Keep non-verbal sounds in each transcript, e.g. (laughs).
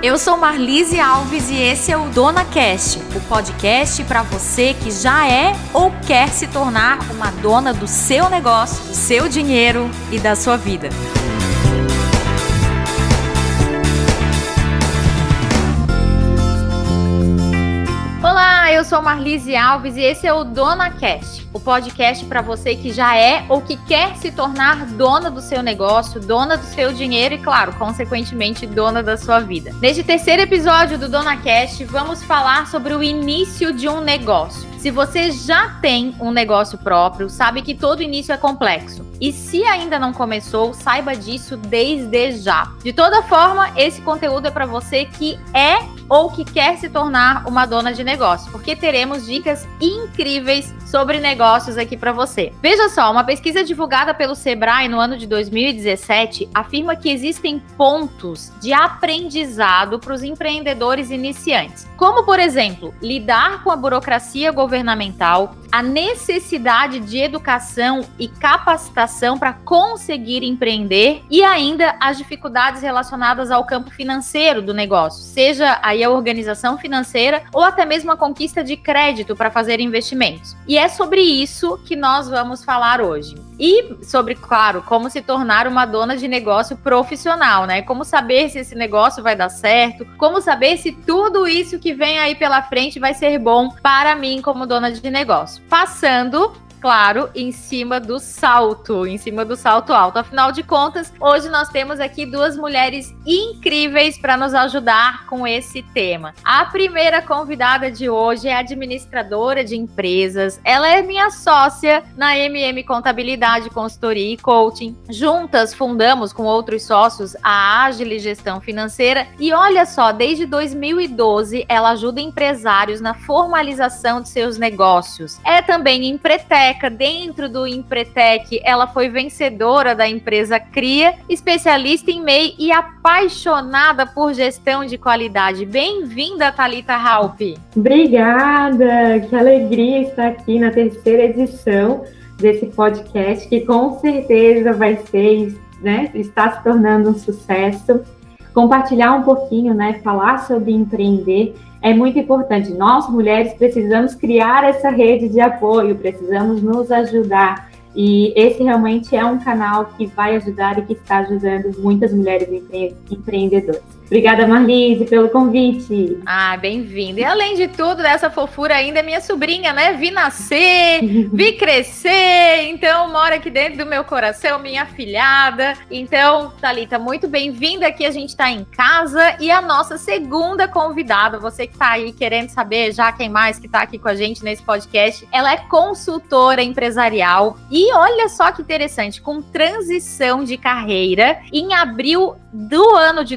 Eu sou Marlise Alves e esse é o Dona Cast, o podcast para você que já é ou quer se tornar uma dona do seu negócio, do seu dinheiro e da sua vida. Sou Marlise Alves e esse é o Dona Cast o podcast para você que já é ou que quer se tornar dona do seu negócio, dona do seu dinheiro e, claro, consequentemente, dona da sua vida. Neste terceiro episódio do Dona Cast, vamos falar sobre o início de um negócio. Se você já tem um negócio próprio, sabe que todo início é complexo. E se ainda não começou, saiba disso desde já. De toda forma, esse conteúdo é para você que é ou que quer se tornar uma dona de negócio, porque teremos dicas incríveis sobre negócios aqui para você. Veja só, uma pesquisa divulgada pelo Sebrae no ano de 2017 afirma que existem pontos de aprendizado para os empreendedores iniciantes, como por exemplo, lidar com a burocracia governamental, a necessidade de educação e capacitação para conseguir empreender e ainda as dificuldades relacionadas ao campo financeiro do negócio, seja aí a organização financeira ou até mesmo a conquista de crédito para fazer investimentos. E é sobre isso que nós vamos falar hoje. E sobre, claro, como se tornar uma dona de negócio profissional, né? Como saber se esse negócio vai dar certo, como saber se tudo isso que vem aí pela frente vai ser bom para mim como dona de negócio. Passando claro, em cima do salto, em cima do salto alto. Afinal de contas, hoje nós temos aqui duas mulheres incríveis para nos ajudar com esse tema. A primeira convidada de hoje é administradora de empresas. Ela é minha sócia na MM Contabilidade, Consultoria e Coaching. Juntas fundamos com outros sócios a Agile Gestão Financeira e olha só, desde 2012 ela ajuda empresários na formalização de seus negócios. É também dentro do Empretec, ela foi vencedora da empresa Cria, especialista em MEI e apaixonada por gestão de qualidade. Bem-vinda, Talita Halpe. Obrigada, que alegria estar aqui na terceira edição desse podcast, que com certeza vai ser, né, está se tornando um sucesso. Compartilhar um pouquinho, né, falar sobre empreender é muito importante. Nós, mulheres, precisamos criar essa rede de apoio, precisamos nos ajudar. E esse realmente é um canal que vai ajudar e que está ajudando muitas mulheres empre empreendedoras. Obrigada, Marlise, pelo convite. Ah, bem-vinda. E além de tudo, dessa fofura ainda é minha sobrinha, né? Vi nascer, (laughs) vi crescer, então mora aqui dentro do meu coração, minha filhada. Então, Thalita, muito bem-vinda aqui. A gente está em casa e a nossa segunda convidada, você que está aí querendo saber já quem mais que está aqui com a gente nesse podcast, ela é consultora empresarial e olha só que interessante, com transição de carreira em abril do ano de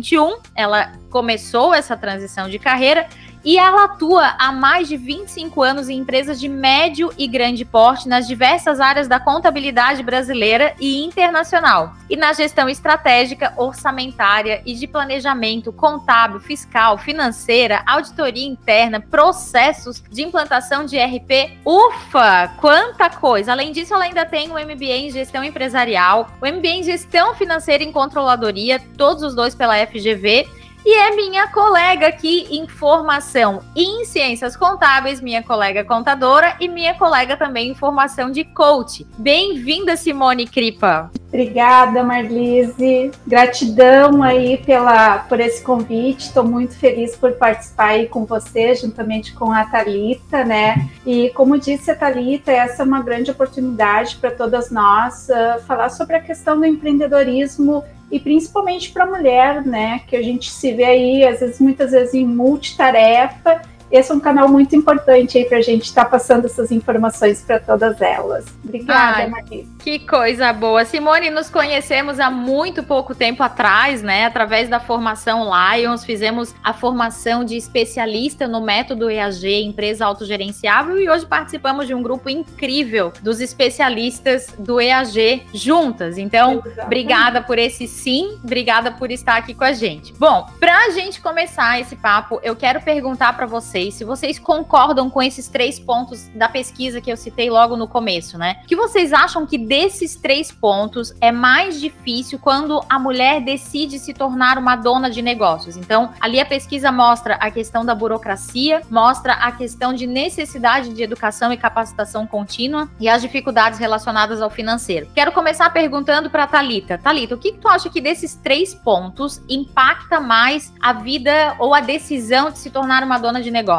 2021, ela começou essa transição de carreira e ela atua há mais de 25 anos em empresas de médio e grande porte nas diversas áreas da contabilidade brasileira e internacional, e na gestão estratégica, orçamentária e de planejamento contábil, fiscal, financeira, auditoria interna, processos de implantação de RP. Ufa, quanta coisa! Além disso, ela ainda tem o MBA em gestão empresarial, o MBA em gestão financeira e controladoria, todos os dois pela FGV e é minha colega aqui em formação em ciências contábeis, minha colega contadora e minha colega também em formação de coach. Bem-vinda, Simone Cripa. Obrigada, Marlise. Gratidão aí pela, por esse convite. Estou muito feliz por participar aí com você, juntamente com a Talita, né? E como disse a Talita, essa é uma grande oportunidade para todas nós uh, falar sobre a questão do empreendedorismo e principalmente para a mulher, né? Que a gente se vê aí, às vezes, muitas vezes em multitarefa esse é um canal muito importante aí para a gente estar tá passando essas informações para todas elas. Obrigada, Maria. Que coisa boa. Simone, nos conhecemos há muito pouco tempo atrás, né? Através da formação Lions, fizemos a formação de especialista no método EAG, empresa autogerenciável, e hoje participamos de um grupo incrível dos especialistas do EAG juntas. Então, Exatamente. obrigada por esse sim, obrigada por estar aqui com a gente. Bom, para a gente começar esse papo, eu quero perguntar para você vocês se vocês concordam com esses três pontos da pesquisa que eu citei logo no começo, né? Que vocês acham que desses três pontos é mais difícil quando a mulher decide se tornar uma dona de negócios? Então, ali a pesquisa mostra a questão da burocracia, mostra a questão de necessidade de educação e capacitação contínua e as dificuldades relacionadas ao financeiro. Quero começar perguntando para Talita. Talita, o que, que tu acha que desses três pontos impacta mais a vida ou a decisão de se tornar uma dona de negócios?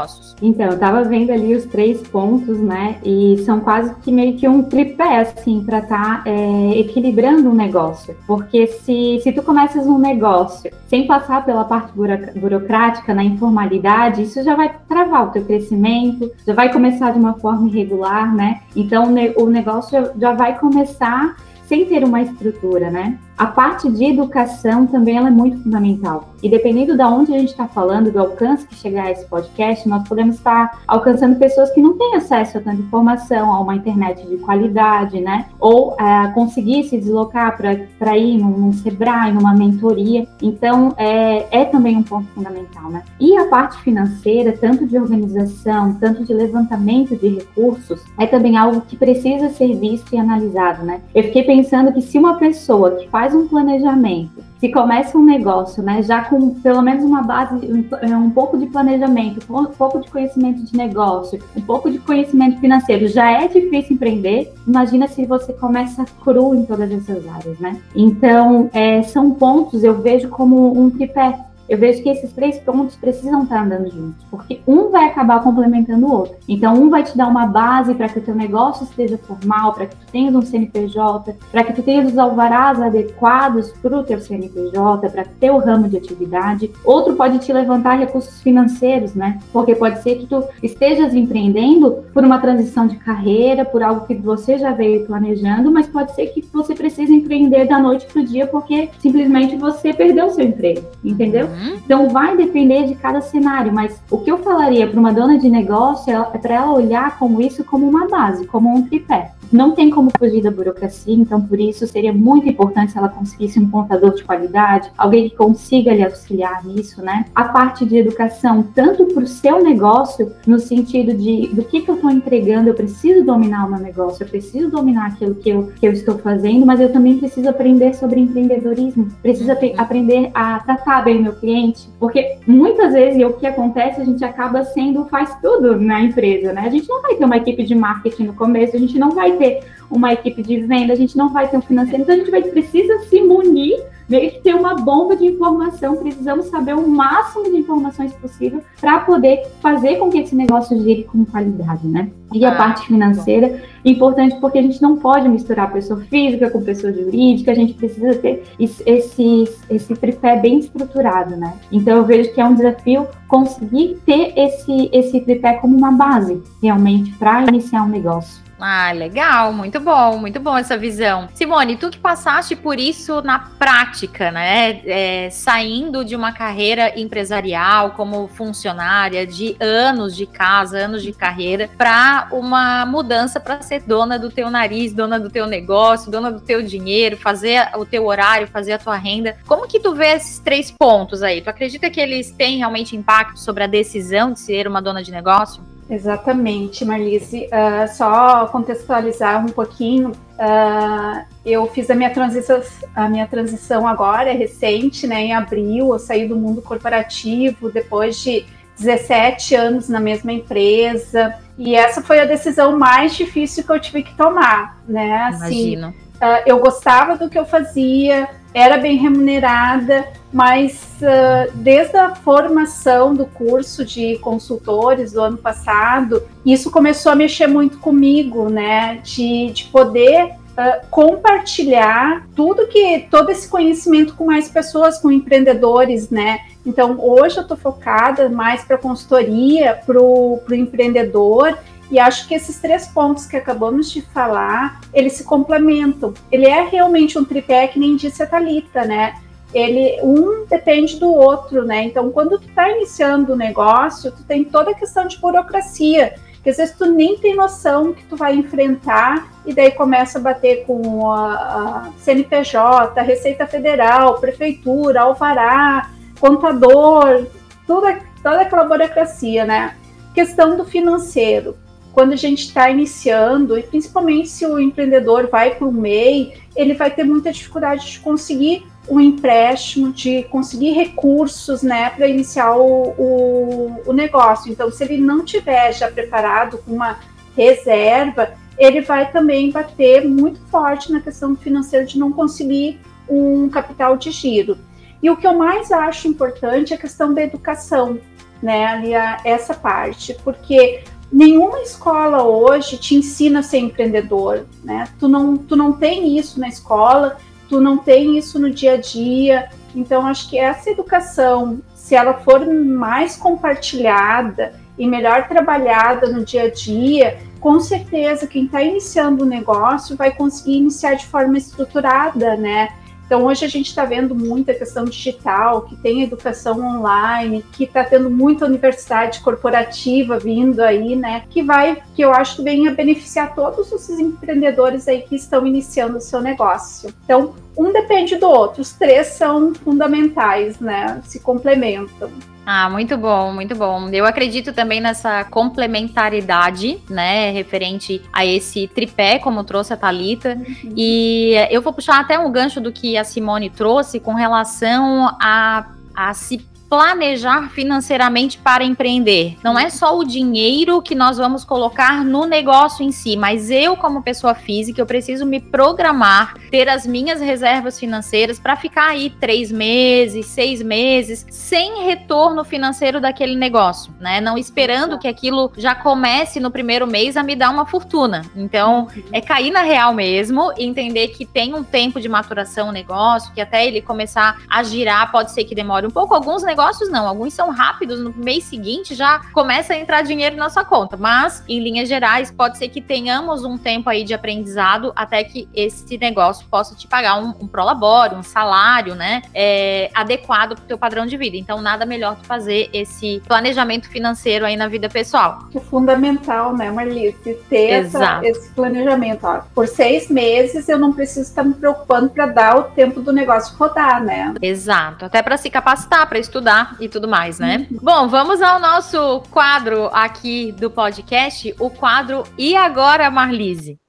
Então, eu estava vendo ali os três pontos, né? E são quase que meio que um tripé, assim, para estar tá, é, equilibrando um negócio. Porque se, se tu começas um negócio sem passar pela parte burocrática, na informalidade, isso já vai travar o teu crescimento, já vai começar de uma forma irregular, né? Então, o negócio já vai começar sem ter uma estrutura, né? A parte de educação também é muito fundamental. E dependendo de onde a gente está falando, do alcance que chegar a esse podcast, nós podemos estar alcançando pessoas que não têm acesso a tanta informação, a uma internet de qualidade, né? Ou é, conseguir se deslocar para ir num, num Sebrae, numa mentoria. Então, é, é também um ponto fundamental, né? E a parte financeira, tanto de organização, tanto de levantamento de recursos, é também algo que precisa ser visto e analisado, né? Eu fiquei pensando que se uma pessoa que faz faz um planejamento, se começa um negócio, né, já com pelo menos uma base, um, é, um pouco de planejamento, um pouco de conhecimento de negócio, um pouco de conhecimento financeiro, já é difícil empreender. Imagina se você começa cru em todas essas áreas, né? Então, é, são pontos eu vejo como um tripé eu vejo que esses três pontos precisam estar andando juntos, porque um vai acabar complementando o outro. Então, um vai te dar uma base para que o teu negócio esteja formal, para que tu tenhas um CNPJ, para que tu tenhas os alvarás adequados para o teu CNPJ, para ter o ramo de atividade. Outro pode te levantar recursos financeiros, né? Porque pode ser que tu estejas empreendendo por uma transição de carreira, por algo que você já veio planejando, mas pode ser que você precise empreender da noite para o dia porque simplesmente você perdeu o seu emprego, entendeu? Uhum. Então vai depender de cada cenário, mas o que eu falaria para uma dona de negócio é para ela olhar como isso como uma base, como um tripé não tem como fugir da burocracia, então por isso seria muito importante se ela conseguisse um contador de qualidade, alguém que consiga lhe auxiliar nisso, né? A parte de educação, tanto para o seu negócio, no sentido de do que, que eu estou entregando, eu preciso dominar o meu negócio, eu preciso dominar aquilo que eu, que eu estou fazendo, mas eu também preciso aprender sobre empreendedorismo, preciso aprender a tratar bem o meu cliente, porque muitas vezes e o que acontece, a gente acaba sendo faz tudo na empresa, né? A gente não vai ter uma equipe de marketing no começo, a gente não vai ter uma equipe de venda, a gente não vai ter um financeiro, então a gente vai, precisa se munir, meio que ter uma bomba de informação, precisamos saber o máximo de informações possível para poder fazer com que esse negócio gire com qualidade, né? E a ah, parte financeira, bom. importante porque a gente não pode misturar pessoa física com pessoa jurídica, a gente precisa ter esse, esse tripé bem estruturado, né? Então eu vejo que é um desafio conseguir ter esse, esse tripé como uma base, realmente, para iniciar um negócio. Ah, legal, muito bom, muito bom essa visão. Simone, tu que passaste por isso na prática, né? É, saindo de uma carreira empresarial como funcionária, de anos de casa, anos de carreira, para uma mudança para ser dona do teu nariz, dona do teu negócio, dona do teu dinheiro, fazer o teu horário, fazer a tua renda. Como que tu vê esses três pontos aí? Tu acredita que eles têm realmente impacto sobre a decisão de ser uma dona de negócio? Exatamente, Marlise. Uh, só contextualizar um pouquinho, uh, eu fiz a minha transição, a minha transição agora, é recente, né? Em abril, eu saí do mundo corporativo depois de 17 anos na mesma empresa. E essa foi a decisão mais difícil que eu tive que tomar, né? Assim, Imagino. Uh, eu gostava do que eu fazia, era bem remunerada, mas uh, desde a formação do curso de consultores do ano passado, isso começou a mexer muito comigo, né? De, de poder uh, compartilhar tudo que todo esse conhecimento com mais pessoas, com empreendedores, né? Então hoje eu estou focada mais para consultoria, para o empreendedor e acho que esses três pontos que acabamos de falar, eles se complementam. Ele é realmente um tripé que nem disse a Thalita, né? Ele, um depende do outro, né? Então, quando tu está iniciando o negócio, tu tem toda a questão de burocracia, que às vezes tu nem tem noção que tu vai enfrentar e daí começa a bater com a, a CNPJ, a Receita Federal, Prefeitura, Alvará, contador, toda, toda aquela burocracia, né? Questão do financeiro. Quando a gente está iniciando, e principalmente se o empreendedor vai para o MEI, ele vai ter muita dificuldade de conseguir um empréstimo, de conseguir recursos né, para iniciar o, o, o, negócio. Então, se ele não tiver já preparado com uma reserva, ele vai também bater muito forte na questão financeira de não conseguir um capital de giro. E o que eu mais acho importante é a questão da educação, né? Ali a, essa parte, porque nenhuma escola hoje te ensina a ser empreendedor, né? Tu não, tu não tem isso na escola, tu não tem isso no dia a dia. Então, acho que essa educação, se ela for mais compartilhada e melhor trabalhada no dia a dia, com certeza quem está iniciando o negócio vai conseguir iniciar de forma estruturada, né? Então, hoje a gente está vendo muita questão digital, que tem educação online, que está tendo muita universidade corporativa vindo aí, né? Que vai, que eu acho que vem a beneficiar todos os empreendedores aí que estão iniciando o seu negócio. Então, um depende do outro, os três são fundamentais, né? Se complementam. Ah, muito bom, muito bom. Eu acredito também nessa complementaridade, né, referente a esse tripé, como trouxe a Talita. Uhum. E eu vou puxar até um gancho do que a Simone trouxe com relação a, a se planejar financeiramente para empreender. Não é só o dinheiro que nós vamos colocar no negócio em si, mas eu, como pessoa física, eu preciso me programar, ter as minhas reservas financeiras para ficar aí três meses, seis meses, sem retorno financeiro daquele negócio, né? Não esperando que aquilo já comece no primeiro mês a me dar uma fortuna. Então, é cair na real mesmo, entender que tem um tempo de maturação o negócio, que até ele começar a girar, pode ser que demore um pouco. Alguns negócios negócios não, alguns são rápidos, no mês seguinte já começa a entrar dinheiro na sua conta, mas em linhas gerais pode ser que tenhamos um tempo aí de aprendizado até que esse negócio possa te pagar um, um prolabore, um salário, né, é, adequado para o teu padrão de vida. Então nada melhor que fazer esse planejamento financeiro aí na vida pessoal. É fundamental, né, Marlice, ter essa, esse planejamento. Ó. Por seis meses eu não preciso estar me preocupando para dar o tempo do negócio rodar, né? Exato, até para se capacitar, para estudar estudar e tudo mais, né? Uhum. Bom, vamos ao nosso quadro aqui do podcast, o quadro E Agora, Marlise?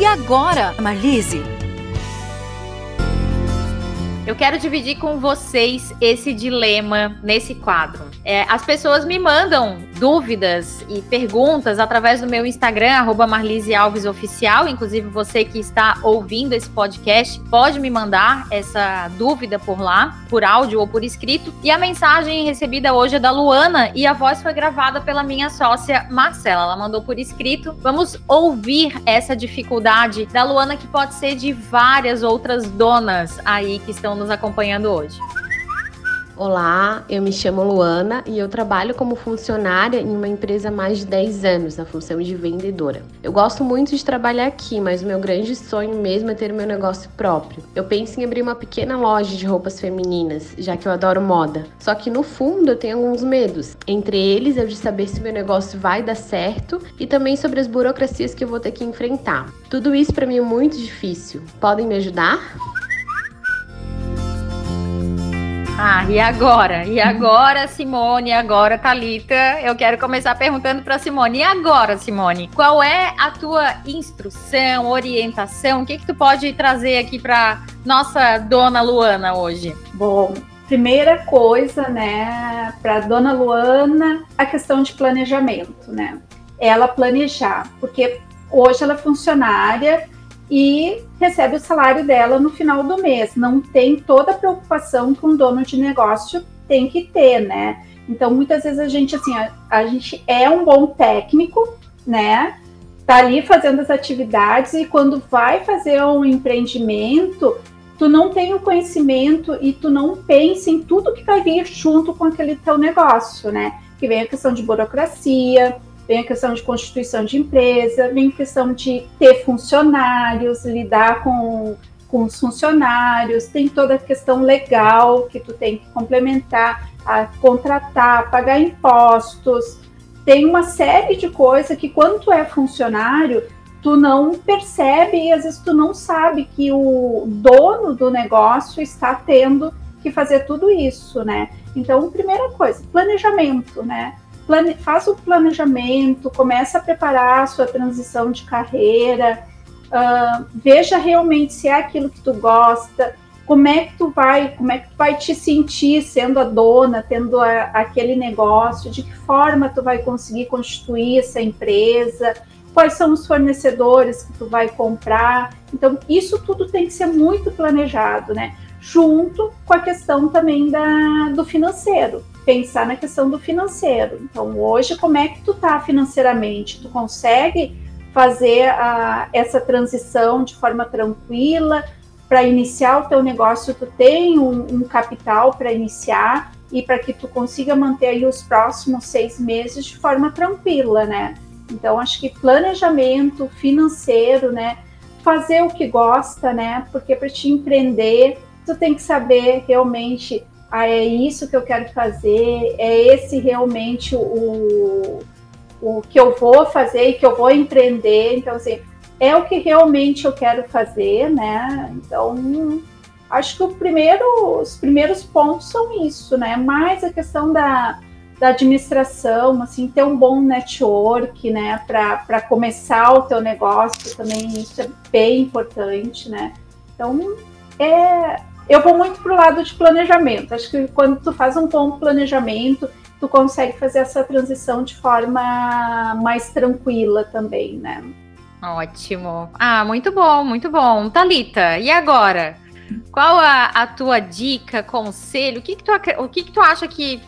E agora, Marlise? Eu quero dividir com vocês esse dilema nesse quadro. É, as pessoas me mandam dúvidas e perguntas através do meu Instagram, arroba Marlise Alves Oficial. Inclusive, você que está ouvindo esse podcast pode me mandar essa dúvida por lá, por áudio ou por escrito. E a mensagem recebida hoje é da Luana e a voz foi gravada pela minha sócia Marcela. Ela mandou por escrito. Vamos ouvir essa dificuldade da Luana, que pode ser de várias outras donas aí que estão nos acompanhando hoje. Olá, eu me chamo Luana e eu trabalho como funcionária em uma empresa há mais de 10 anos, na função de vendedora. Eu gosto muito de trabalhar aqui, mas o meu grande sonho mesmo é ter meu negócio próprio. Eu penso em abrir uma pequena loja de roupas femininas, já que eu adoro moda. Só que no fundo eu tenho alguns medos. Entre eles é o de saber se meu negócio vai dar certo e também sobre as burocracias que eu vou ter que enfrentar. Tudo isso para mim é muito difícil. Podem me ajudar? Ah, e agora? E agora, Simone? E agora, Talita? Eu quero começar perguntando para Simone. E agora, Simone? Qual é a tua instrução, orientação? O que que tu pode trazer aqui para nossa dona Luana hoje? Bom, primeira coisa, né, para dona Luana, a questão de planejamento, né? Ela planejar, porque hoje ela é funcionária e recebe o salário dela no final do mês. Não tem toda a preocupação que um dono de negócio tem que ter, né? Então, muitas vezes a gente, assim, a, a gente é um bom técnico, né? Tá ali fazendo as atividades e quando vai fazer um empreendimento, tu não tem o conhecimento e tu não pensa em tudo que vai vir junto com aquele teu negócio, né? Que vem a questão de burocracia, vem a questão de constituição de empresa, vem a questão de ter funcionários, lidar com, com os funcionários, tem toda a questão legal que tu tem que complementar, a contratar, pagar impostos, tem uma série de coisas que quando tu é funcionário, tu não percebe e às vezes tu não sabe que o dono do negócio está tendo que fazer tudo isso, né? Então, primeira coisa, planejamento, né? Plane, faz o planejamento, começa a preparar a sua transição de carreira, uh, veja realmente se é aquilo que tu gosta, como é que tu vai, como é que tu vai te sentir sendo a dona, tendo a, aquele negócio, de que forma tu vai conseguir constituir essa empresa, quais são os fornecedores que tu vai comprar. Então, isso tudo tem que ser muito planejado, né? Junto com a questão também da, do financeiro. Pensar na questão do financeiro. Então, hoje, como é que tu tá financeiramente? Tu consegue fazer a, essa transição de forma tranquila? Para iniciar o teu negócio, tu tem um, um capital para iniciar e para que tu consiga manter aí os próximos seis meses de forma tranquila, né? Então, acho que planejamento financeiro, né? Fazer o que gosta, né? Porque para te empreender, tu tem que saber realmente, ah, é isso que eu quero fazer, é esse realmente o, o que eu vou fazer e que eu vou empreender. Então, assim, é o que realmente eu quero fazer, né? Então, acho que primeiro, os primeiros pontos são isso, né? Mais a questão da da administração, assim, ter um bom network, né, para começar o teu negócio também, isso é bem importante, né. Então, é, eu vou muito pro lado de planejamento. Acho que quando tu faz um bom planejamento, tu consegue fazer essa transição de forma mais tranquila também, né. Ótimo. Ah, muito bom, muito bom. Talita, e agora? Qual a, a tua dica, conselho? O que, que tu, o que, que tu acha que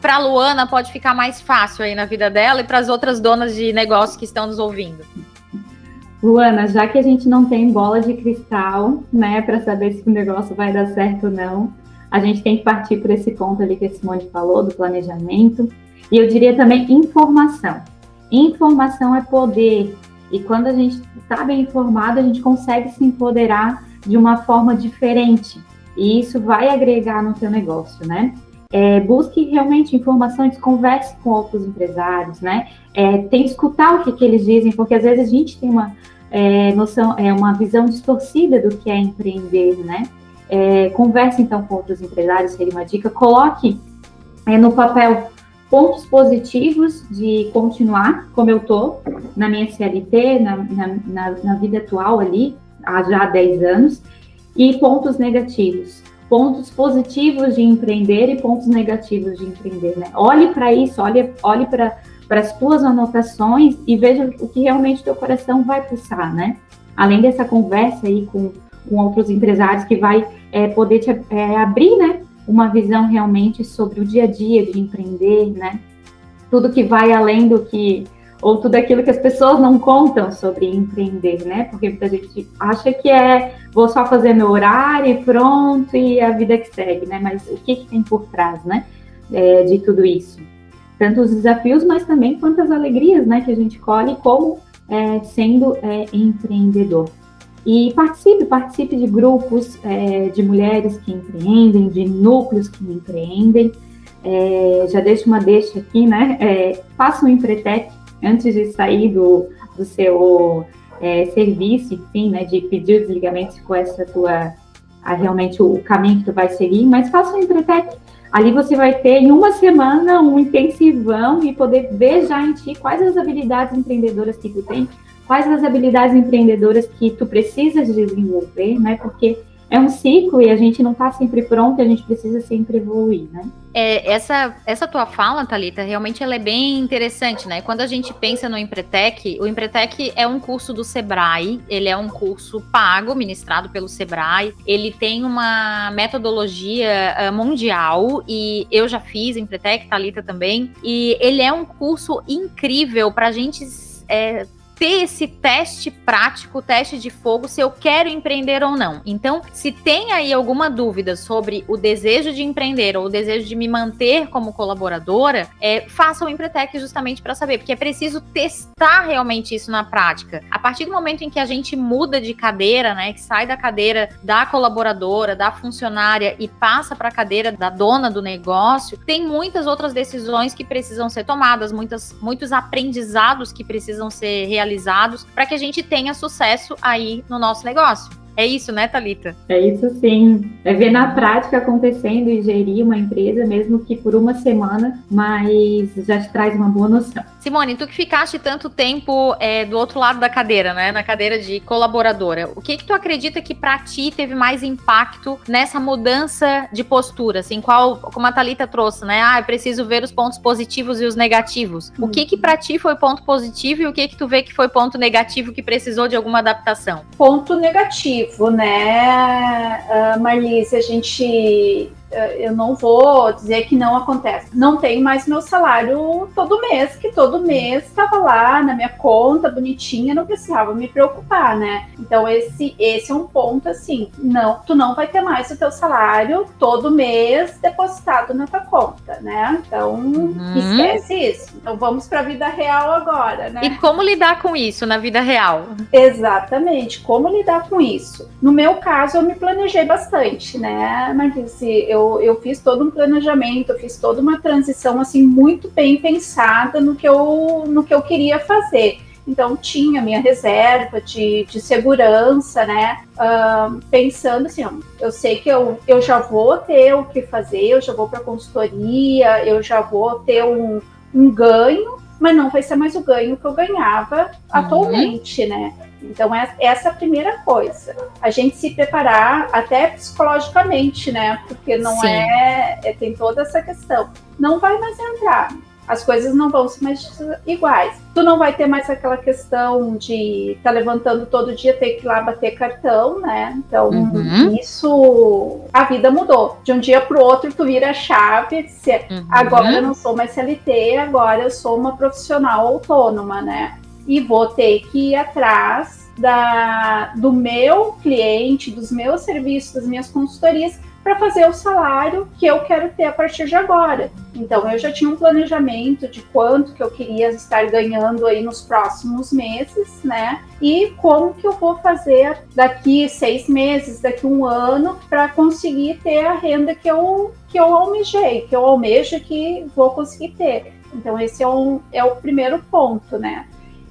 para Luana pode ficar mais fácil aí na vida dela e para as outras donas de negócio que estão nos ouvindo? Luana, já que a gente não tem bola de cristal, né, para saber se o negócio vai dar certo ou não, a gente tem que partir por esse ponto ali que a Simone falou, do planejamento. E eu diria também informação. Informação é poder. E quando a gente está bem informado, a gente consegue se empoderar de uma forma diferente. E isso vai agregar no seu negócio, né? É, busque realmente informações, converse com outros empresários, né? É, tem que escutar o que, que, eles dizem, porque às vezes a gente tem uma é, noção, é uma visão distorcida do que é empreender, né? É, converse então com outros empresários, seria uma dica. Coloque é, no papel pontos positivos de continuar como eu tô na minha CLT, na, na, na, vida atual ali, há já 10 anos, e pontos negativos pontos positivos de empreender e pontos negativos de empreender, né? Olhe para isso, olhe, olhe para as tuas anotações e veja o que realmente teu coração vai pulsar, né? Além dessa conversa aí com, com outros empresários que vai é, poder te é, abrir, né? Uma visão realmente sobre o dia a dia de empreender, né? Tudo que vai além do que ou tudo aquilo que as pessoas não contam sobre empreender, né? Porque muita gente acha que é vou só fazer meu horário e pronto e a vida que segue, né? Mas o que, que tem por trás, né? É, de tudo isso? Tanto os desafios, mas também quantas alegrias, né? Que a gente colhe como é, sendo é, empreendedor. E participe, participe de grupos é, de mulheres que empreendem, de núcleos que empreendem. É, já deixo uma deixa aqui, né? É, faça um Empretec, antes de sair do, do seu é, serviço, enfim, né, de pedir o desligamento for essa tua, a, realmente o, caminho que tu vai seguir, mas faça um Empretec. Ali você vai ter em uma semana um intensivão e poder ver já em ti quais as habilidades empreendedoras que tu tem, quais as habilidades empreendedoras que tu precisas desenvolver, né? Porque é um ciclo e a gente não está sempre pronto, a gente precisa sempre evoluir, né? É, essa, essa tua fala, Thalita, realmente ela é bem interessante, né? Quando a gente pensa no Empretec, o Empretec é um curso do Sebrae, ele é um curso pago, ministrado pelo Sebrae, ele tem uma metodologia uh, mundial e eu já fiz Empretec, Thalita também, e ele é um curso incrível para a gente é, ter esse teste prático, teste de fogo, se eu quero empreender ou não. Então, se tem aí alguma dúvida sobre o desejo de empreender ou o desejo de me manter como colaboradora, é, faça o Empretec justamente para saber, porque é preciso testar realmente isso na prática. A partir do momento em que a gente muda de cadeira, né, que sai da cadeira da colaboradora, da funcionária e passa para a cadeira da dona do negócio, tem muitas outras decisões que precisam ser tomadas, muitas, muitos aprendizados que precisam ser realizados para que a gente tenha sucesso aí no nosso negócio. É isso, né, Talita? É isso sim. É ver na prática acontecendo e gerir uma empresa, mesmo que por uma semana, mas já te traz uma boa noção. Simone, tu que ficaste tanto tempo é, do outro lado da cadeira, né, na cadeira de colaboradora, o que que tu acredita que para ti teve mais impacto nessa mudança de postura? Assim, qual, como a Talita trouxe, né? Ah, eu preciso ver os pontos positivos e os negativos. O que que para ti foi ponto positivo e o que que tu vê que foi ponto negativo que precisou de alguma adaptação? Ponto negativo, né, uh, Marlise? A gente eu não vou dizer que não acontece. Não tenho mais meu salário todo mês, que todo mês estava lá na minha conta, bonitinha, não precisava me preocupar, né? Então esse esse é um ponto assim, não, tu não vai ter mais o teu salário todo mês depositado na tua conta, né? Então uhum. esquece isso. Então vamos para a vida real agora, né? E como lidar com isso na vida real? Exatamente, como lidar com isso. No meu caso, eu me planejei bastante, né? Mas eu eu, eu fiz todo um planejamento, eu fiz toda uma transição assim muito bem pensada no que eu, no que eu queria fazer. Então tinha minha reserva de, de segurança, né? Uh, pensando assim, ó, eu sei que eu, eu já vou ter o que fazer, eu já vou para consultoria, eu já vou ter um, um ganho, mas não vai ser mais o ganho que eu ganhava uhum. atualmente, né? Então, é, essa é a primeira coisa. A gente se preparar até psicologicamente, né? Porque não é, é, Tem toda essa questão. Não vai mais entrar. As coisas não vão ser mais iguais. Tu não vai ter mais aquela questão de estar tá levantando todo dia, ter que ir lá bater cartão, né? Então, uhum. isso. A vida mudou. De um dia para o outro, tu vira a chave. Se, uhum. Agora eu não sou mais CLT, agora eu sou uma profissional autônoma, né? E vou ter que ir atrás da, do meu cliente, dos meus serviços, das minhas consultorias, para fazer o salário que eu quero ter a partir de agora. Então, eu já tinha um planejamento de quanto que eu queria estar ganhando aí nos próximos meses, né? E como que eu vou fazer daqui seis meses, daqui um ano, para conseguir ter a renda que eu, que eu almejei, que eu almejo que vou conseguir ter. Então, esse é, um, é o primeiro ponto, né?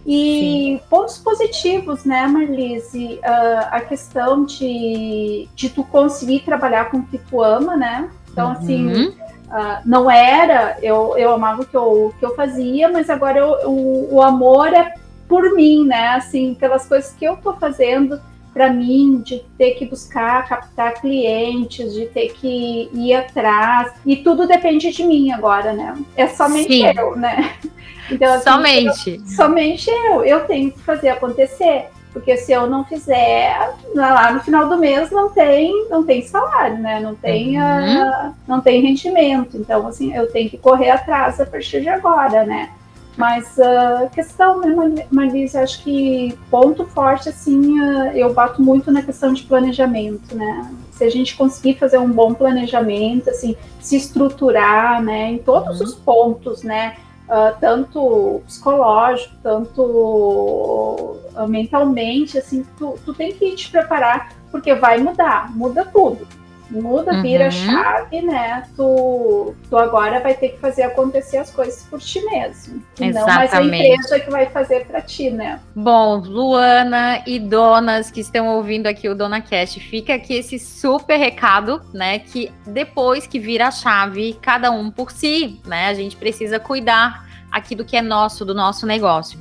E Sim. pontos positivos, né, Marlise? Uh, a questão de, de tu conseguir trabalhar com o que tu ama, né? Então, uhum. assim, uh, não era, eu, eu amava o que eu, que eu fazia, mas agora eu, o, o amor é por mim, né? Assim, pelas coisas que eu tô fazendo para mim, de ter que buscar captar clientes, de ter que ir atrás, e tudo depende de mim agora, né? É somente Sim. eu, né? Então, assim, somente. Eu, somente eu. Eu tenho que fazer acontecer. Porque se eu não fizer, lá no final do mês não tem, não tem salário, né? Não tem, uhum. uh, não tem rendimento. Então, assim, eu tenho que correr atrás a partir de agora, né? Mas a uh, questão, né, Marisa, acho que ponto forte, assim, uh, eu bato muito na questão de planejamento, né? Se a gente conseguir fazer um bom planejamento, assim, se estruturar, né, em todos uhum. os pontos, né? Uh, tanto psicológico, tanto uh, mentalmente, assim, tu, tu tem que te preparar, porque vai mudar, muda tudo muda, uhum. vira chave, né? Tu, tu agora vai ter que fazer acontecer as coisas por ti mesmo. Exatamente. não mais a empresa que vai fazer para ti, né? Bom, Luana e donas que estão ouvindo aqui o Dona Cast, fica aqui esse super recado, né? Que depois que vira a chave, cada um por si, né? A gente precisa cuidar aqui do que é nosso, do nosso negócio.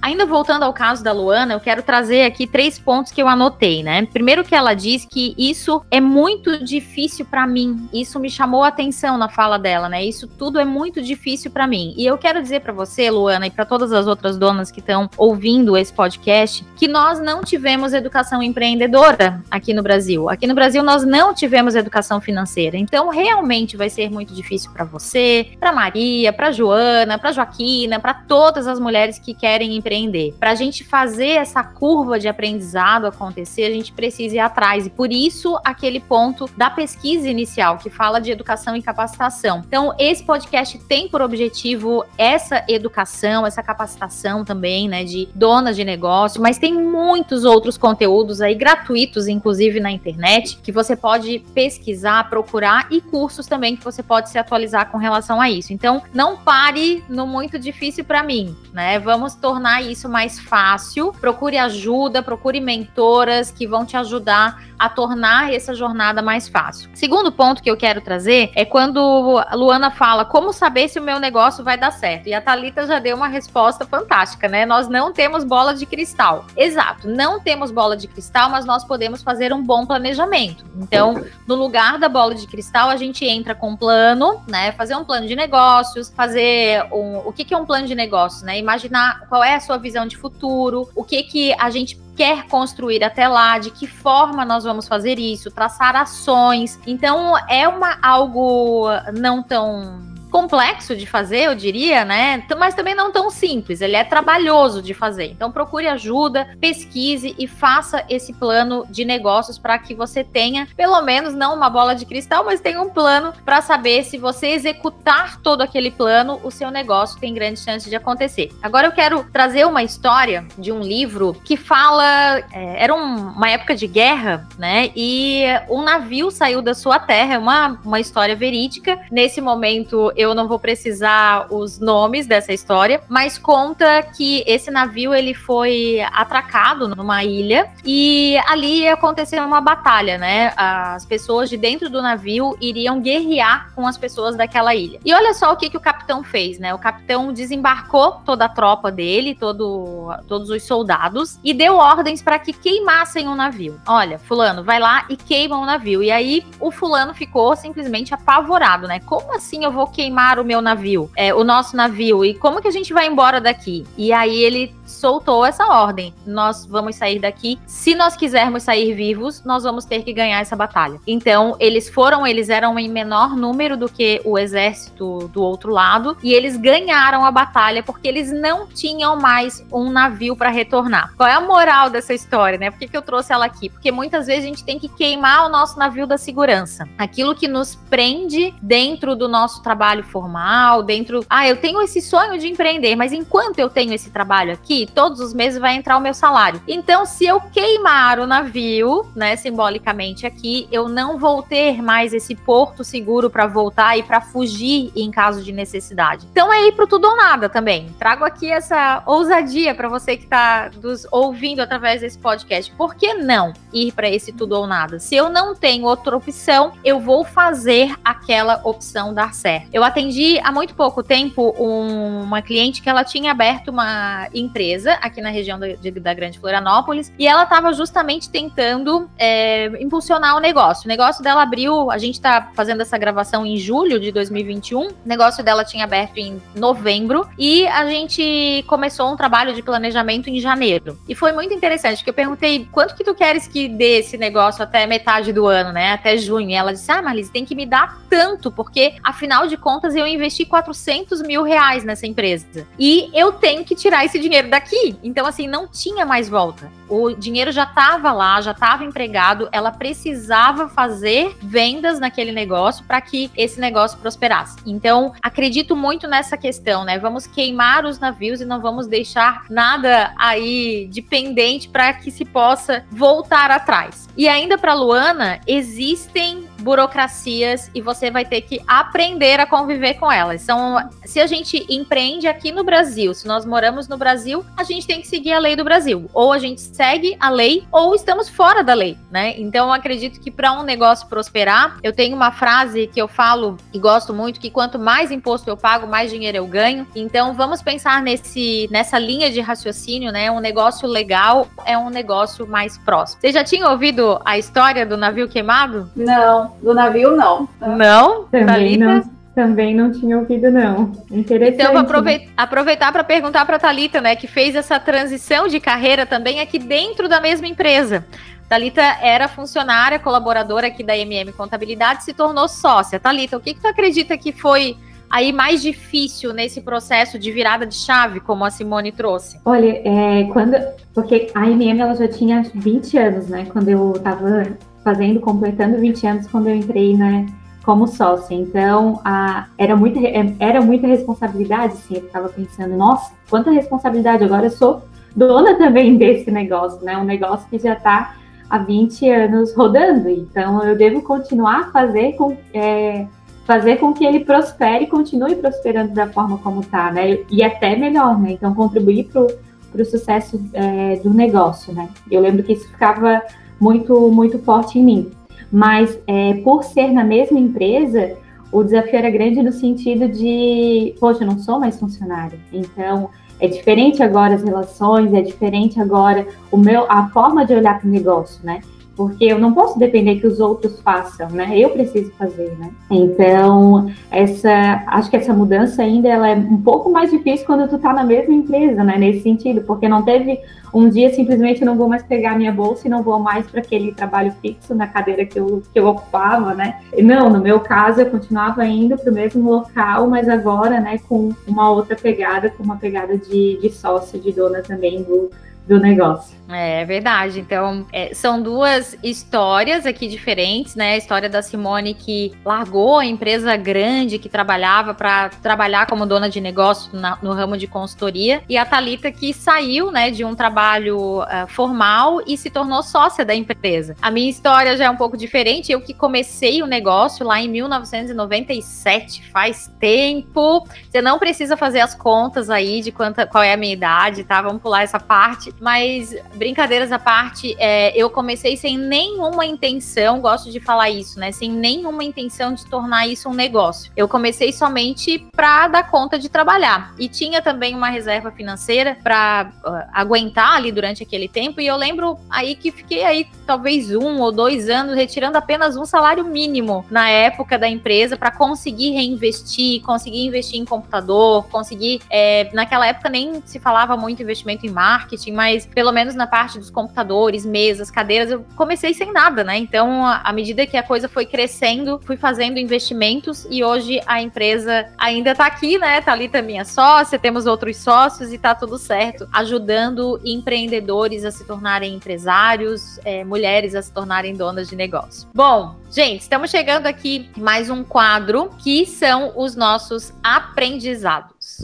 Ainda voltando ao caso da Luana, eu quero trazer aqui três pontos que eu anotei, né? Primeiro que ela diz que isso é muito difícil para mim. Isso me chamou a atenção na fala dela, né? Isso tudo é muito difícil para mim. E eu quero dizer para você, Luana, e para todas as outras donas que estão ouvindo esse podcast, que nós não tivemos educação empreendedora aqui no Brasil. Aqui no Brasil nós não tivemos educação financeira. Então realmente vai ser muito difícil para você, para Maria, para Joana, para Joaquina, para todas as mulheres que querem querem empreender. Para a gente fazer essa curva de aprendizado acontecer, a gente precisa ir atrás. E por isso, aquele ponto da pesquisa inicial, que fala de educação e capacitação. Então, esse podcast tem por objetivo essa educação, essa capacitação também, né, de donas de negócio, mas tem muitos outros conteúdos aí gratuitos, inclusive na internet, que você pode pesquisar, procurar e cursos também que você pode se atualizar com relação a isso. Então, não pare no muito difícil para mim, né? Vamos tornar tornar isso mais fácil. Procure ajuda, procure mentoras que vão te ajudar a tornar essa jornada mais fácil. Segundo ponto que eu quero trazer é quando a Luana fala como saber se o meu negócio vai dar certo. E a Talita já deu uma resposta fantástica, né? Nós não temos bola de cristal. Exato, não temos bola de cristal, mas nós podemos fazer um bom planejamento. Então, no lugar da bola de cristal, a gente entra com um plano, né? Fazer um plano de negócios, fazer um, o que, que é um plano de negócios, né? Imaginar qual é a sua visão de futuro, o que que a gente quer construir até lá, de que forma nós vamos fazer isso, traçar ações. Então é uma algo não tão complexo de fazer, eu diria, né? Mas também não tão simples, ele é trabalhoso de fazer. Então procure ajuda, pesquise e faça esse plano de negócios para que você tenha, pelo menos não uma bola de cristal, mas tenha um plano para saber se você executar todo aquele plano, o seu negócio tem grande chance de acontecer. Agora eu quero trazer uma história de um livro que fala, é, era um, uma época de guerra, né? E um navio saiu da sua terra, uma, uma história verídica. Nesse momento eu não vou precisar os nomes dessa história, mas conta que esse navio ele foi atracado numa ilha e ali aconteceu uma batalha, né? As pessoas de dentro do navio iriam guerrear com as pessoas daquela ilha. E olha só o que, que o capitão fez, né? O capitão desembarcou toda a tropa dele, todo, todos os soldados, e deu ordens para que queimassem o navio. Olha, fulano, vai lá e queima o navio. E aí o fulano ficou simplesmente apavorado, né? Como assim eu vou queimar queimar o meu navio, é, o nosso navio, e como que a gente vai embora daqui? E aí ele soltou essa ordem. Nós vamos sair daqui. Se nós quisermos sair vivos, nós vamos ter que ganhar essa batalha. Então, eles foram, eles eram em menor número do que o exército do outro lado, e eles ganharam a batalha porque eles não tinham mais um navio para retornar. Qual é a moral dessa história, né? Por que, que eu trouxe ela aqui? Porque muitas vezes a gente tem que queimar o nosso navio da segurança. Aquilo que nos prende dentro do nosso trabalho formal, dentro. Ah, eu tenho esse sonho de empreender, mas enquanto eu tenho esse trabalho aqui, todos os meses vai entrar o meu salário. Então, se eu queimar o navio, né, simbolicamente aqui, eu não vou ter mais esse porto seguro para voltar e para fugir em caso de necessidade. Então, é ir pro tudo ou nada também. Trago aqui essa ousadia para você que está nos ouvindo através desse podcast. Por que não ir para esse tudo ou nada? Se eu não tenho outra opção, eu vou fazer aquela opção dar certo. Eu atendi há muito pouco tempo um, uma cliente que ela tinha aberto uma empresa aqui na região da, de, da Grande Florianópolis e ela estava justamente tentando é, impulsionar o negócio. O negócio dela abriu, a gente está fazendo essa gravação em julho de 2021, o negócio dela tinha aberto em novembro e a gente começou um trabalho de planejamento em janeiro. E foi muito interessante, porque eu perguntei quanto que tu queres que dê esse negócio até metade do ano, né? Até junho. E ela disse: Ah, Marlise, tem que me dar tanto, porque afinal de contas contas, eu investi 400 mil reais nessa empresa. E eu tenho que tirar esse dinheiro daqui. Então, assim, não tinha mais volta. O dinheiro já estava lá, já estava empregado, ela precisava fazer vendas naquele negócio para que esse negócio prosperasse. Então, acredito muito nessa questão, né? Vamos queimar os navios e não vamos deixar nada aí dependente para que se possa voltar atrás. E ainda para Luana, existem burocracias e você vai ter que aprender a conviver com elas. Então, se a gente empreende aqui no Brasil, se nós moramos no Brasil, a gente tem que seguir a lei do Brasil. Ou a gente segue a lei ou estamos fora da lei, né? Então, eu acredito que para um negócio prosperar, eu tenho uma frase que eu falo e gosto muito que quanto mais imposto eu pago, mais dinheiro eu ganho. Então, vamos pensar nesse nessa linha de raciocínio, né? Um negócio legal é um negócio mais próximo. Você já tinha ouvido a história do navio queimado? Não do navio, não. Não? Também não. Também não tinha ouvido, não. Interessante. Então, vou aproveitar, aproveitar para perguntar para a Thalita, né, que fez essa transição de carreira também aqui dentro da mesma empresa. Talita era funcionária, colaboradora aqui da MM Contabilidade, se tornou sócia. Talita, o que, que tu acredita que foi aí mais difícil nesse processo de virada de chave, como a Simone trouxe? Olha, é, quando. Porque a MM ela já tinha 20 anos, né? Quando eu estava fazendo, completando 20 anos quando eu entrei né, como sócia. Então, a, era, muita, é, era muita responsabilidade, assim, eu ficava pensando, nossa, quanta responsabilidade, agora eu sou dona também (laughs) desse negócio, né? Um negócio que já está há 20 anos rodando, então eu devo continuar a fazer com, é, fazer com que ele prospere e continue prosperando da forma como está, né? E até melhor, né? Então, contribuir para para o sucesso é, do negócio, né? Eu lembro que isso ficava muito, muito forte em mim. Mas é, por ser na mesma empresa, o desafio era grande no sentido de, poxa, eu não sou mais funcionário. Então, é diferente agora as relações, é diferente agora o meu, a forma de olhar para o negócio, né? Porque eu não posso depender que os outros façam, né? Eu preciso fazer, né? Então, essa, acho que essa mudança ainda ela é um pouco mais difícil quando tu tá na mesma empresa, né? Nesse sentido, porque não teve um dia simplesmente não vou mais pegar minha bolsa e não vou mais para aquele trabalho fixo na cadeira que eu, que eu ocupava, né? Não, no meu caso eu continuava indo para o mesmo local, mas agora, né, com uma outra pegada, com uma pegada de, de sócio, de dona também do, do negócio. É verdade. Então, é, são duas histórias aqui diferentes, né? A história da Simone que largou a empresa grande que trabalhava para trabalhar como dona de negócio na, no ramo de consultoria e a Talita que saiu, né, de um trabalho uh, formal e se tornou sócia da empresa. A minha história já é um pouco diferente. Eu que comecei o negócio lá em 1997, faz tempo. Você não precisa fazer as contas aí de quanta, qual é a minha idade, tá? Vamos pular essa parte. Mas brincadeiras à parte, é, eu comecei sem nenhuma intenção, gosto de falar isso, né? Sem nenhuma intenção de tornar isso um negócio. Eu comecei somente para dar conta de trabalhar. E tinha também uma reserva financeira para uh, aguentar ali durante aquele tempo. E eu lembro aí que fiquei aí talvez um ou dois anos retirando apenas um salário mínimo na época da empresa para conseguir reinvestir, conseguir investir em computador, conseguir. É, naquela época nem se falava muito investimento em marketing, mas pelo menos na na parte dos computadores, mesas, cadeiras, eu comecei sem nada, né? Então, à medida que a coisa foi crescendo, fui fazendo investimentos e hoje a empresa ainda tá aqui, né? Tá ali também a sócia, temos outros sócios e tá tudo certo, ajudando empreendedores a se tornarem empresários, é, mulheres a se tornarem donas de negócio. Bom, gente, estamos chegando aqui mais um quadro que são os nossos aprendizados.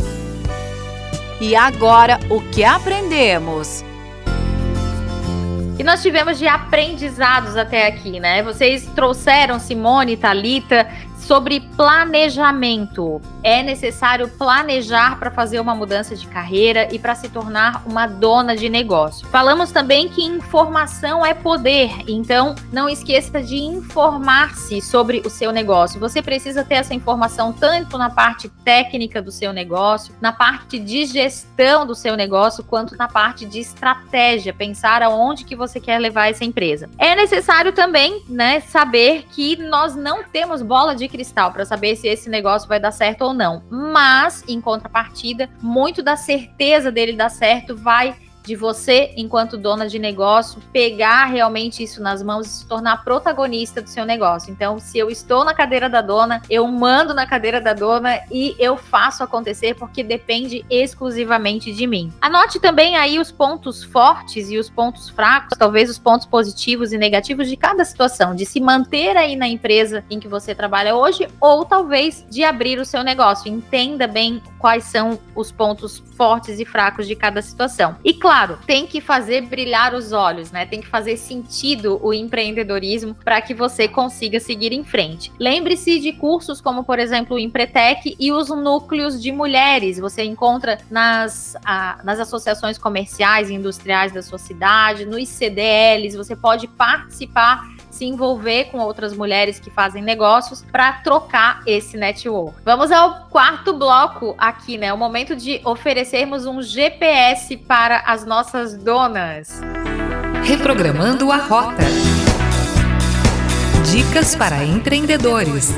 E agora, o que aprendemos? Que nós tivemos de aprendizados até aqui, né? Vocês trouxeram Simone, Talita, sobre planejamento. É necessário planejar para fazer uma mudança de carreira e para se tornar uma dona de negócio. Falamos também que informação é poder, então não esqueça de informar-se sobre o seu negócio. Você precisa ter essa informação tanto na parte técnica do seu negócio, na parte de gestão do seu negócio, quanto na parte de estratégia, pensar aonde que você quer levar essa empresa. É necessário também, né, saber que nós não temos bola de cristal para saber se esse negócio vai dar certo ou não. Mas, em contrapartida, muito da certeza dele dar certo vai de você, enquanto dona de negócio, pegar realmente isso nas mãos e se tornar protagonista do seu negócio. Então, se eu estou na cadeira da dona, eu mando na cadeira da dona e eu faço acontecer porque depende exclusivamente de mim. Anote também aí os pontos fortes e os pontos fracos, talvez os pontos positivos e negativos de cada situação, de se manter aí na empresa em que você trabalha hoje ou talvez de abrir o seu negócio. Entenda bem quais são os pontos fortes e fracos de cada situação. E claro, claro, tem que fazer brilhar os olhos, né? Tem que fazer sentido o empreendedorismo para que você consiga seguir em frente. Lembre-se de cursos como, por exemplo, o Empretec e os núcleos de mulheres. Você encontra nas, a, nas associações comerciais e industriais da sua cidade, nos CDLs, você pode participar se envolver com outras mulheres que fazem negócios para trocar esse network. Vamos ao quarto bloco aqui, né? O momento de oferecermos um GPS para as nossas donas. Reprogramando a rota. Dicas para empreendedores.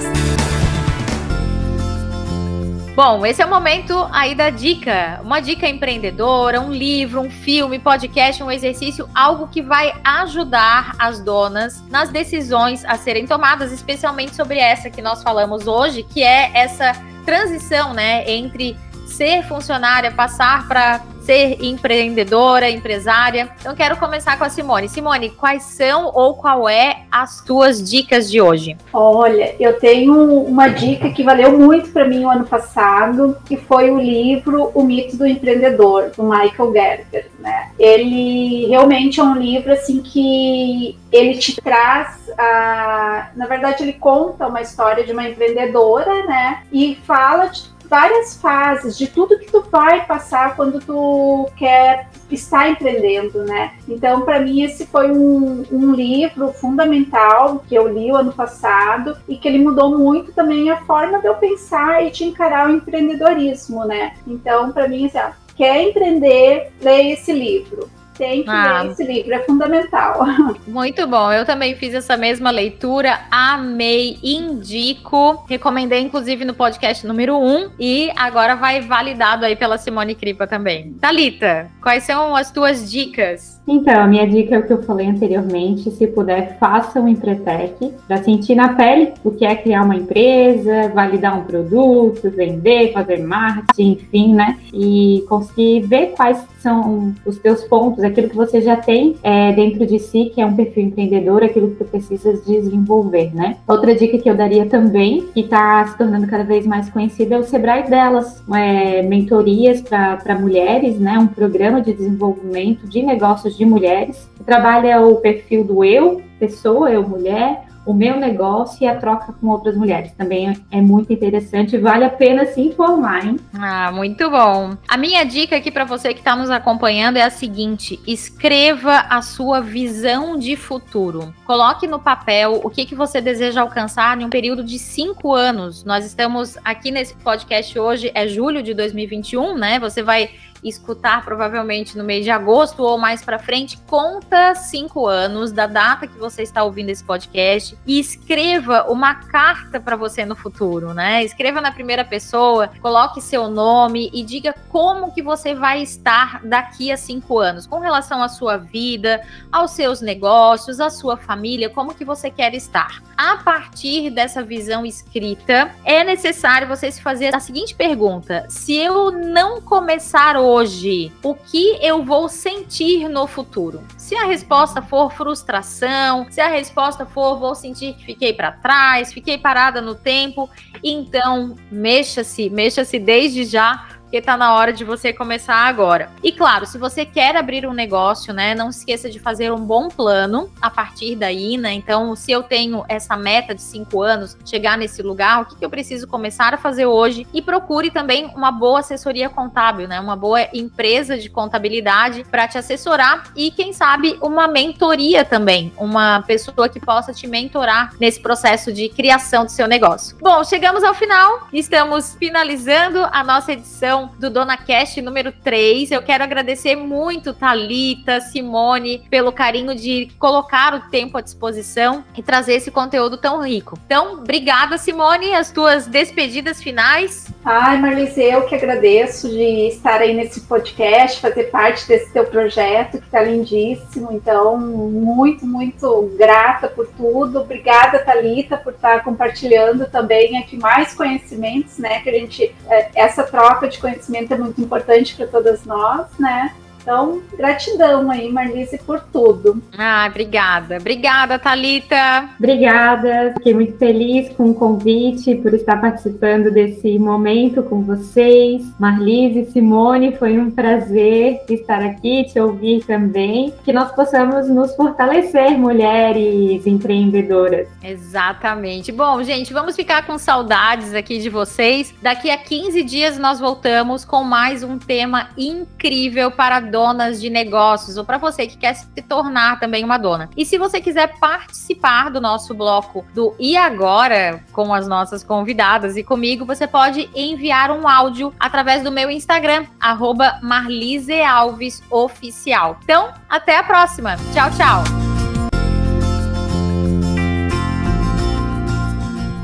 Bom, esse é o momento aí da dica. Uma dica empreendedora, um livro, um filme, podcast, um exercício, algo que vai ajudar as donas nas decisões a serem tomadas, especialmente sobre essa que nós falamos hoje, que é essa transição, né, entre ser funcionária, passar para ser empreendedora, empresária. Então quero começar com a Simone. Simone, quais são ou qual é as tuas dicas de hoje? Olha, eu tenho uma dica que valeu muito para mim o ano passado, que foi o livro O Mito do Empreendedor, do Michael Gerber, né? Ele realmente é um livro assim que ele te traz a, na verdade ele conta uma história de uma empreendedora, né? E fala várias fases, de tudo que tu vai passar quando tu quer estar empreendendo, né? Então, para mim, esse foi um, um livro fundamental que eu li o ano passado e que ele mudou muito também a forma de eu pensar e de encarar o empreendedorismo, né? Então, para mim, assim, ó, quer empreender, leia esse livro tem que ah. ler esse livro, é fundamental. (laughs) Muito bom, eu também fiz essa mesma leitura, amei, indico, recomendei inclusive no podcast número 1 e agora vai validado aí pela Simone Cripa também. Talita, quais são as tuas dicas? Então, a minha dica é o que eu falei anteriormente, se puder, faça um Empretec para sentir na pele o que é criar uma empresa, validar um produto, vender, fazer marketing, enfim, né? E conseguir ver quais são os teus pontos, aquilo que você já tem é, dentro de si, que é um perfil empreendedor, aquilo que tu precisas desenvolver, né? Outra dica que eu daria também, que está se tornando cada vez mais conhecida, é o Sebrae delas, é, mentorias para mulheres, né? Um programa de desenvolvimento de negócios de mulheres, que trabalha o perfil do eu, pessoa, eu, mulher, o meu negócio e a troca com outras mulheres. Também é muito interessante, vale a pena se informar, hein? Ah, muito bom. A minha dica aqui para você que está nos acompanhando é a seguinte: escreva a sua visão de futuro. Coloque no papel o que, que você deseja alcançar em um período de cinco anos. Nós estamos aqui nesse podcast hoje, é julho de 2021, né? Você vai escutar provavelmente no mês de agosto ou mais para frente, conta cinco anos da data que você está ouvindo esse podcast e escreva uma carta para você no futuro, né? Escreva na primeira pessoa, coloque seu nome e diga como que você vai estar daqui a cinco anos, com relação à sua vida, aos seus negócios, à sua família, como que você quer estar. A partir dessa visão escrita, é necessário você se fazer a seguinte pergunta: se eu não começar hoje hoje, o que eu vou sentir no futuro? Se a resposta for frustração, se a resposta for vou sentir que fiquei para trás, fiquei parada no tempo, então mexa-se, mexa-se desde já porque tá na hora de você começar agora. E claro, se você quer abrir um negócio, né, não esqueça de fazer um bom plano a partir daí, né? Então, se eu tenho essa meta de cinco anos, chegar nesse lugar, o que, que eu preciso começar a fazer hoje? E procure também uma boa assessoria contábil, né? Uma boa empresa de contabilidade para te assessorar e, quem sabe, uma mentoria também, uma pessoa que possa te mentorar nesse processo de criação do seu negócio. Bom, chegamos ao final, estamos finalizando a nossa edição do Dona Cast número 3. Eu quero agradecer muito Talita, Simone, pelo carinho de colocar o tempo à disposição e trazer esse conteúdo tão rico. Então, obrigada, Simone, as tuas despedidas finais. Ai, Marlise, eu que agradeço de estar aí nesse podcast, fazer parte desse teu projeto que está lindíssimo. Então, muito, muito grata por tudo. Obrigada, Talita, por estar compartilhando também aqui mais conhecimentos, né? Que a gente, é, essa troca de conhecimentos conhecimento é muito importante para todas nós, né? Então, gratidão aí, Marlise, por tudo. Ah, obrigada. Obrigada, Talita. Obrigada. Fiquei muito feliz com o convite, por estar participando desse momento com vocês. Marlise, Simone, foi um prazer estar aqui, te ouvir também. Que nós possamos nos fortalecer, mulheres empreendedoras. Exatamente. Bom, gente, vamos ficar com saudades aqui de vocês. Daqui a 15 dias nós voltamos com mais um tema incrível para donas de negócios ou para você que quer se tornar também uma dona. E se você quiser participar do nosso bloco do E Agora com as nossas convidadas e comigo, você pode enviar um áudio através do meu Instagram, arroba marlisealvesoficial. Então, até a próxima. Tchau, tchau.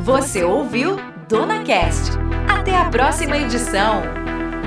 Você ouviu Dona Cast. Até a próxima edição.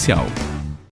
Comercial.